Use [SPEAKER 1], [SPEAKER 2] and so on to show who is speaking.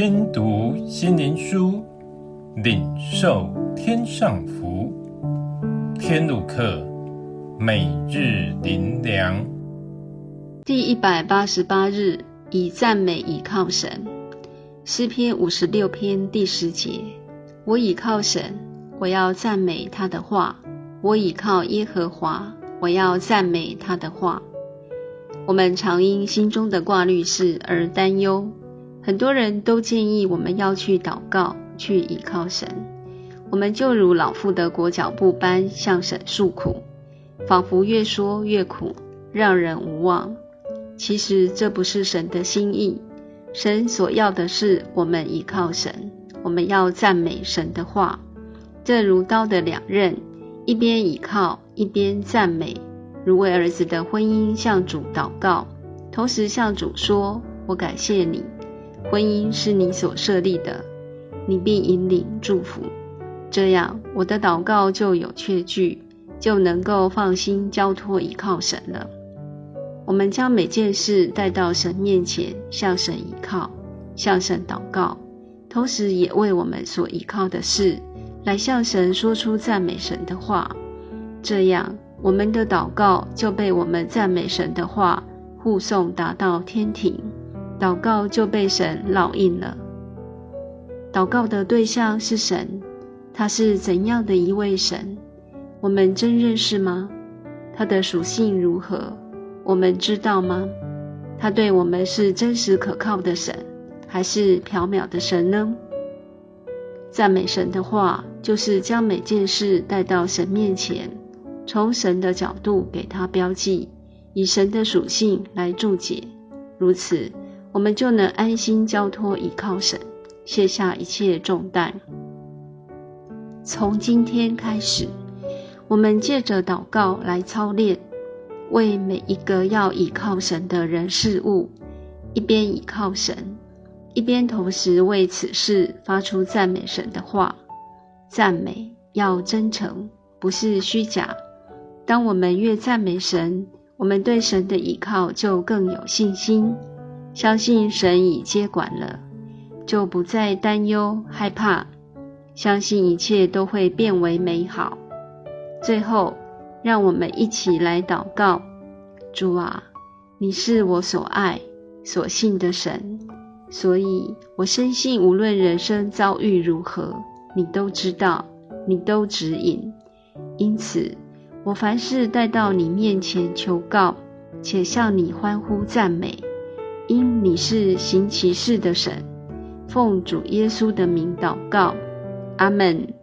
[SPEAKER 1] 听读心灵书，领受天上福。天路客，每日灵粮。
[SPEAKER 2] 第一百八十八日，以赞美倚靠神。诗篇五十六篇第十节：我倚靠神，我要赞美他的话。我倚靠耶和华，我要赞美他的话。我们常因心中的挂虑事而担忧，很多人都建议我们要去祷告，去倚靠神。我们就如老妇的裹脚布般向神诉苦，仿佛越说越苦，让人无望。其实这不是神的心意，神所要的是我们倚靠神，我们要赞美神的话。这如刀的两刃，一边倚靠，一边赞美。如为儿子的婚姻向主祷告，同时向主说：“我感谢你，婚姻是你所设立的，你必引领祝福。这样，我的祷告就有确据，就能够放心交托倚靠神了。我们将每件事带到神面前，向神倚靠，向神祷告，同时也为我们所倚靠的事来向神说出赞美神的话。这样。”我们的祷告就被我们赞美神的话护送达到天庭，祷告就被神烙印了。祷告的对象是神，他是怎样的一位神？我们真认识吗？他的属性如何？我们知道吗？他对我们是真实可靠的神，还是缥缈的神呢？赞美神的话，就是将每件事带到神面前。从神的角度给他标记，以神的属性来注解，如此我们就能安心交托倚靠神，卸下一切重担。从今天开始，我们借着祷告来操练，为每一个要倚靠神的人事物，一边倚靠神，一边同时为此事发出赞美神的话。赞美要真诚，不是虚假。当我们越赞美神，我们对神的倚靠就更有信心，相信神已接管了，就不再担忧害怕，相信一切都会变为美好。最后，让我们一起来祷告：主啊，你是我所爱、所信的神，所以我深信，无论人生遭遇如何，你都知道，你都指引，因此。我凡事带到你面前求告，且向你欢呼赞美，因你是行奇事的神。奉主耶稣的名祷告，阿门。